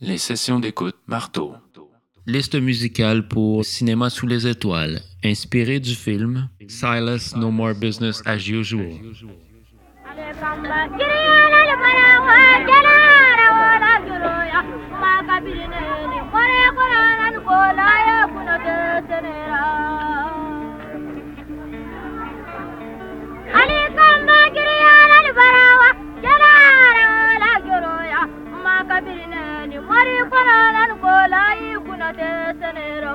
Les sessions d'écoute marteau. Liste musicale pour Cinéma sous les étoiles, inspiré du film Silas No More Business as Usual. kana nan ko layi kunate sanero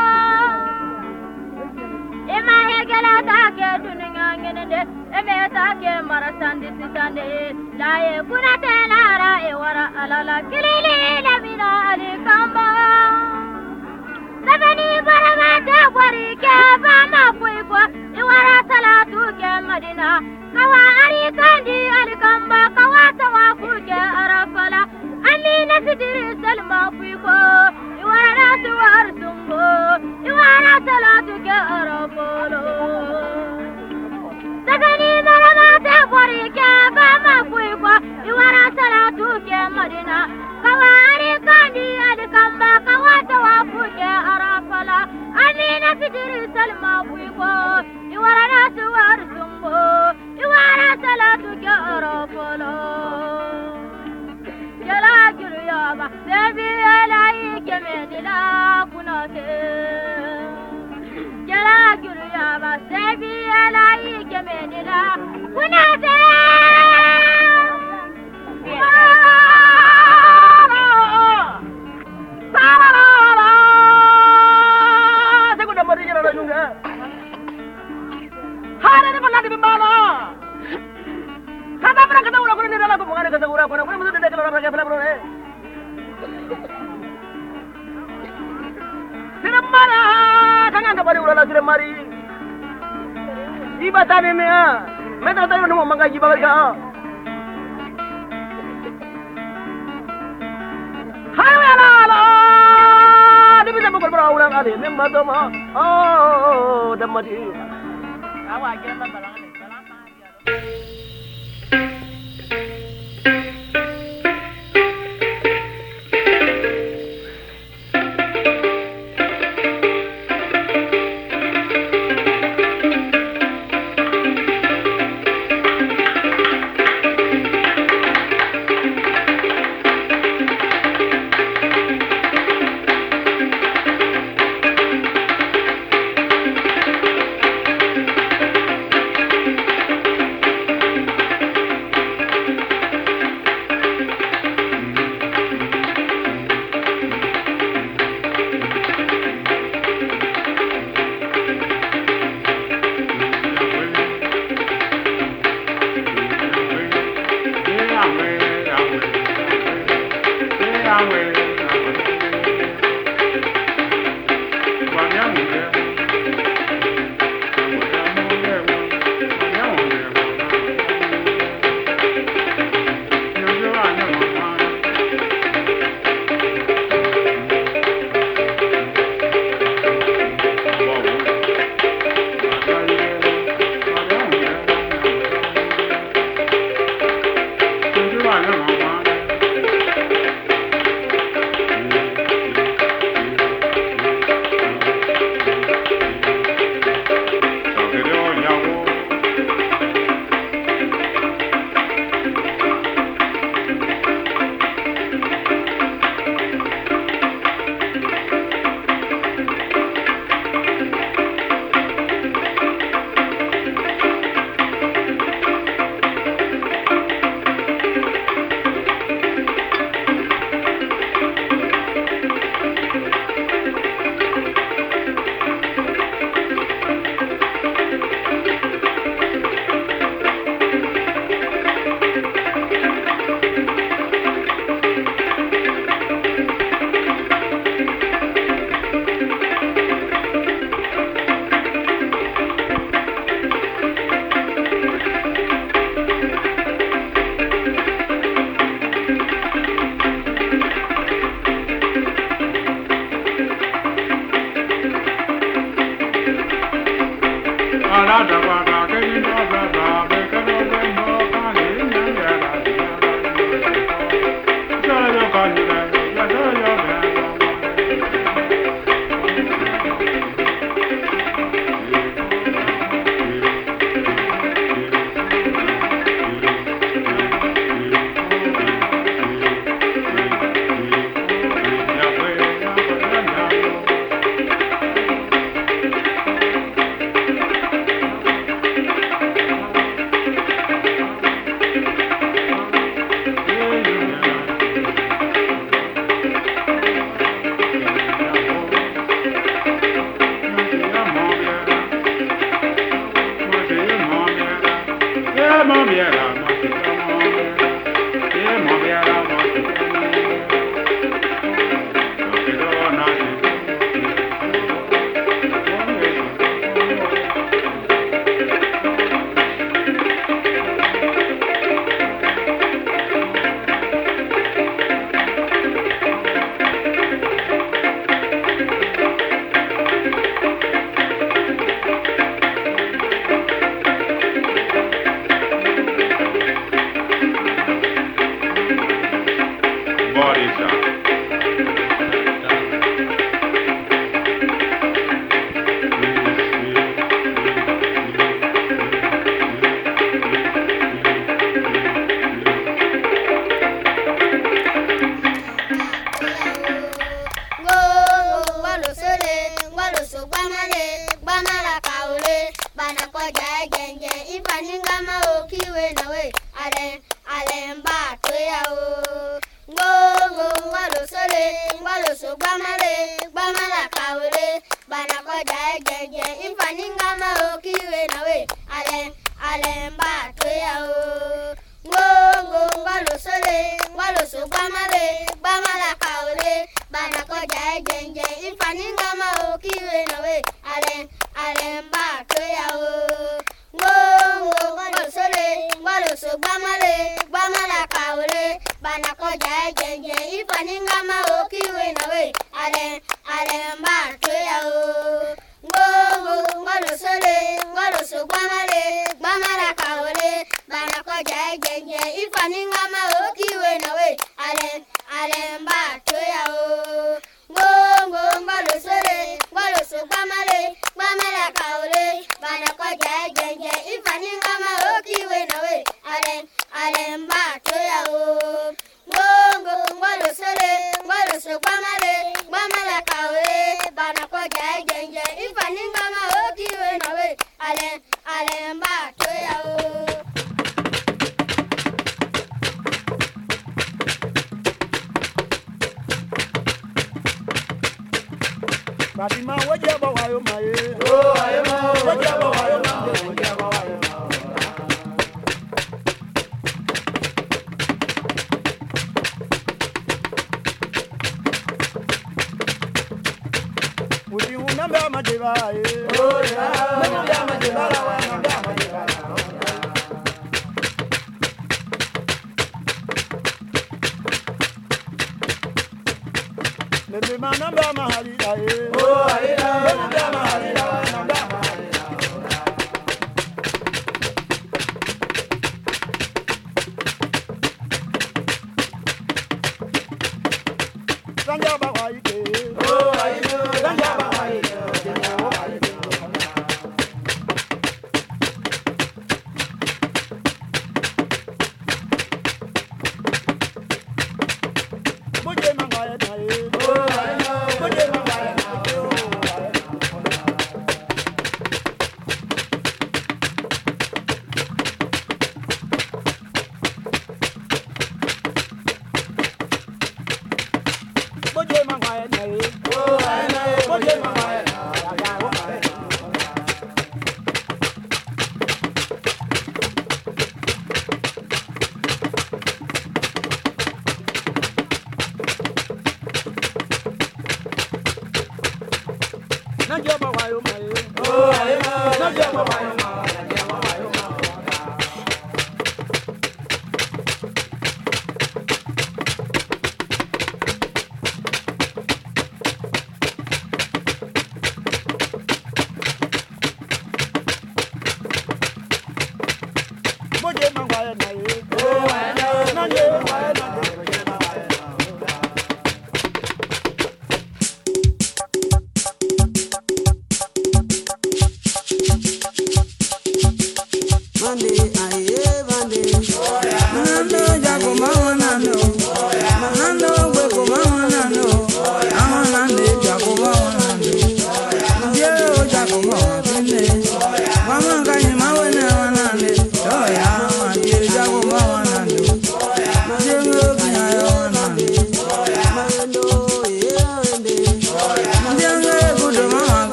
ima hegela take duninga ngenende eme take marasandi sitande laye kunate lara e wara alala kilili nabila ali kamba labani baramate gwari ke bama kuiko iwara salatu ke madina kawa ari kandi ali kamba kawa tawafu ke arafala amina sidiri salma kuiko ورات ورتمو ورات لا تكرمولو تغني ضربات فريكا فما كويكا ورات لا تكرمدنا قواري قاندي Tatanin mo yan. May tatayo naman mga ibabal đó, đi bây giờ ala. Di bisa mukul perahu lang kali. Nemba to mà Oh, damadi. Awa, gila Igbo gbamale gbamala ka ole bana kọjá eje nje ifani o kiwe nawe ale ale mba toyawo. Ngongo gbọdọsole gbọdọso gbamale gbamala ka ole bana kọjá eje nje ifani ngama o kiwe nawe ale ale mba toyawo. Ngongo gbọdọsole gbọdọso gbamale gbamala ka ole bana kọjá eje. Udi unamba majeba ye. O ya. Eh. Namba majeba la wa namba majeba la. Nende manamba mahali aye. Eh. O aye. Namba mahali Najua mawayo maye. Oh, aye. Najua mawayo maye. Najua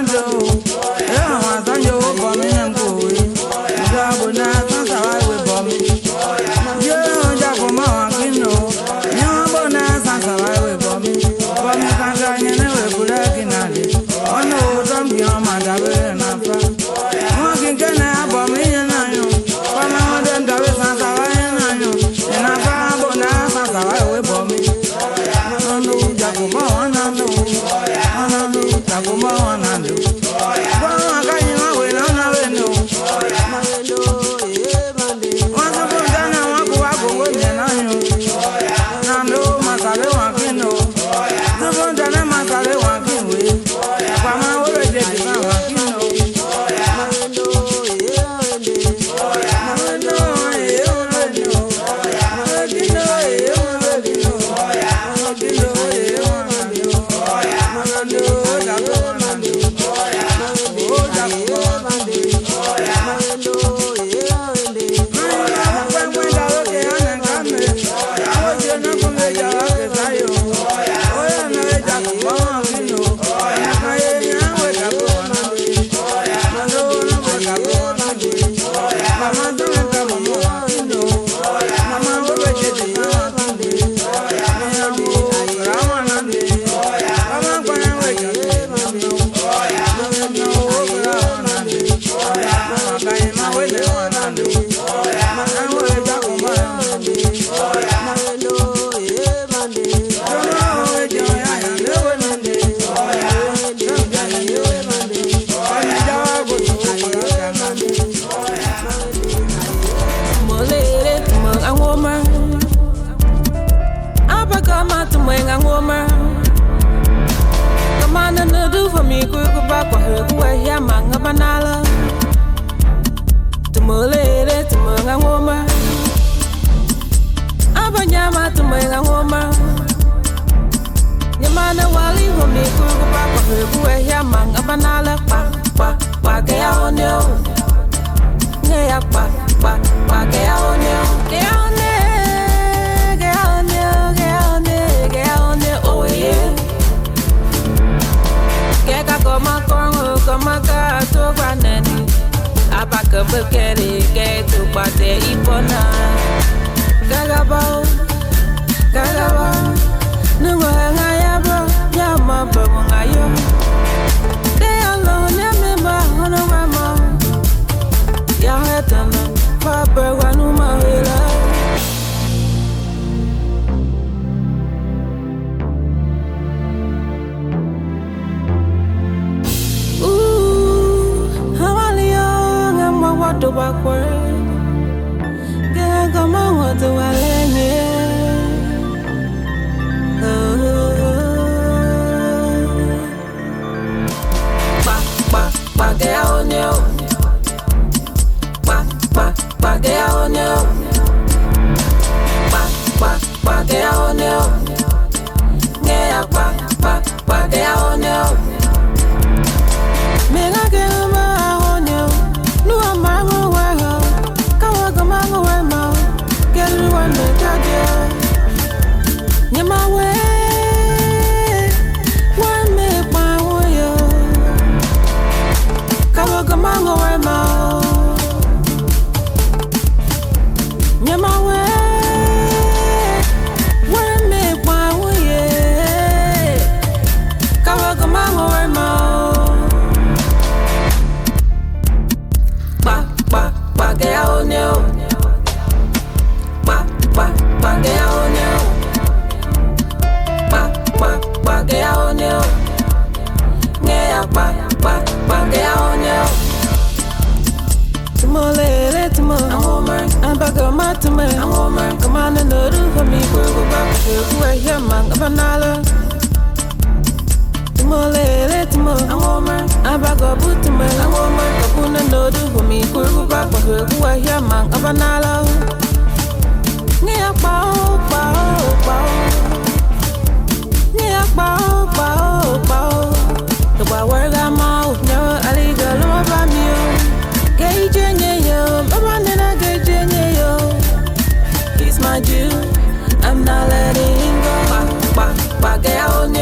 Rondo. Mwenga ngoma. Kamana no do for me ku ku ba kwa he ku ya manga banala Tumulele tumenga ngoma. Abanyama tumenga ngoma. Nyamana wali for me ku ku ba kwa he ku ya manga banala pa pa pa ke ya onyo oh. Nge ya pa pa pa ke ya onyo oh. ke ya onyo Keka koma kongo koma ka to gwaneni Abaka bekeri ke to bate ipona Gagabo Gagabo Nungo hanga yabo Yama babu ngayo De alone ya memba hono mama Ya hetana Papa wanu mahela Ooh, ngama watu bakwe Gega kama watu walenye Pa, I'm Homer Kapuna no do for me. Go go back Go go here man Abanala Nia pao pao pao pa pa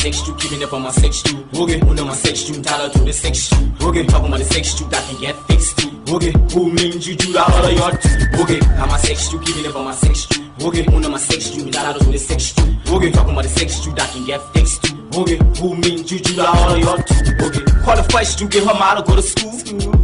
sex shoe, keeping it on my sex shoe. Okay, under my sex shoe, tied to the sex shoe. Okay, talking about the sex shoe that can get fixed too. Okay, who means you do that all of your too? Okay, got my sex shoe, keeping it on my sex shoe. Okay, under my sex shoe, tied to the sex shoe. Okay, talking about the sex shoe that can get fixed too. Okay, who means you do that all of your too? Okay, qualified to get her model, go to school.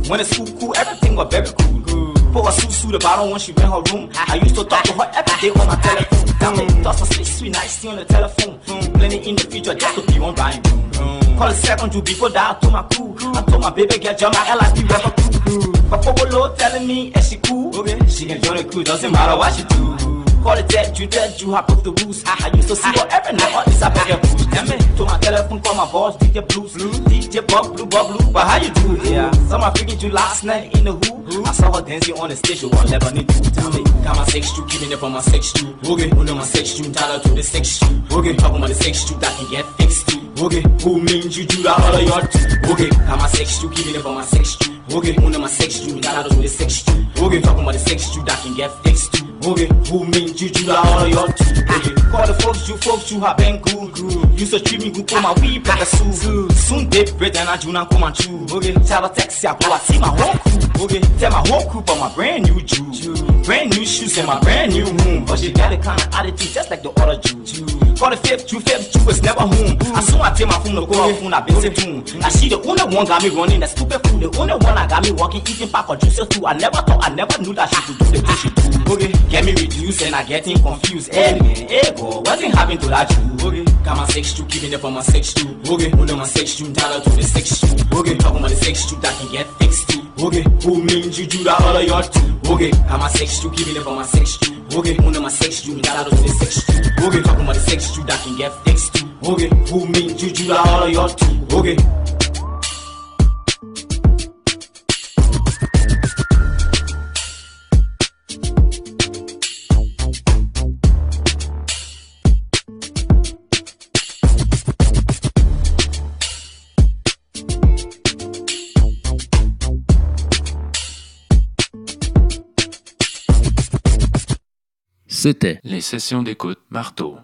When it's school, cool, everything was very cool. For a suit the bottom when she in her room. I used to talk to her every day on my telephone. Damn it, thoughts was sweet, sweet, nice on the telephone. Planning in the future just to be on rhyme. Mm. Call a second to before that to my crew. I told my baby get jump my LIP rapper crew. Mm. Papa low telling me is she cool? Okay, she can join the crew, doesn't matter what she do. Call it dead, you dead, you hop off the rules. I used to see every night, all this I beg your blues. Damn it, to my telephone, call my boss, DJ Blues. DJ Bob Blue, Bob Blue, but how you do? Yeah, some I figured you last night in the who. I saw her dancing on the stage, you won't never need to tell me. Got my sex shoe, keeping it from my sex shoe. Okay, under my sex shoe, her to the sex shoe. Okay, talking about the sex shoe that can get fixed too. Okay, who means you do that all of your too? Okay, got my sex shoe, keeping it from my sex shoe. Okay, who know my sex you, entitled to the sex you. Okay, talking about the sex you that can get fixed too. Okay, who mean juju that all of your too. Okay, call the folks you folks you have been good. You so treat me good for my weed pepper soup. Soon they bread and I do not come and chew. Okay, tell a taxi I go I see my whole crew. Okay, tell my whole crew about my brand new Jew. Brand new shoes and my brand new home. But she got the kind of attitude just like the other Jew. Call the fifth Jew, fifth Jew is never home. I saw I take my phone to call her phone, I been tune. Now she the only one got me running that stupid food. The only one I got me walking, eating pack of juices too. I never thought, I never knew that she could do the thing she do. Okay, get me reduced and I getting confused. Hey man, hey boy, what's it happening to that Jew? Okay, got my sex Jew, keeping it for my sex Jew. Okay, only my sex Jew, entitled to the sex Jew. Okay, talking about the sex Jew that can get fixed too. Okay, who means you do that all of your too? Okay, got my sex Jew, keeping it for my sex Jew. Okay, only my sex Jew, entitled to the sex Jew. Okay, talking about the sex Jew that can get fixed too. Okay, who Les sessions d'écoute marteau.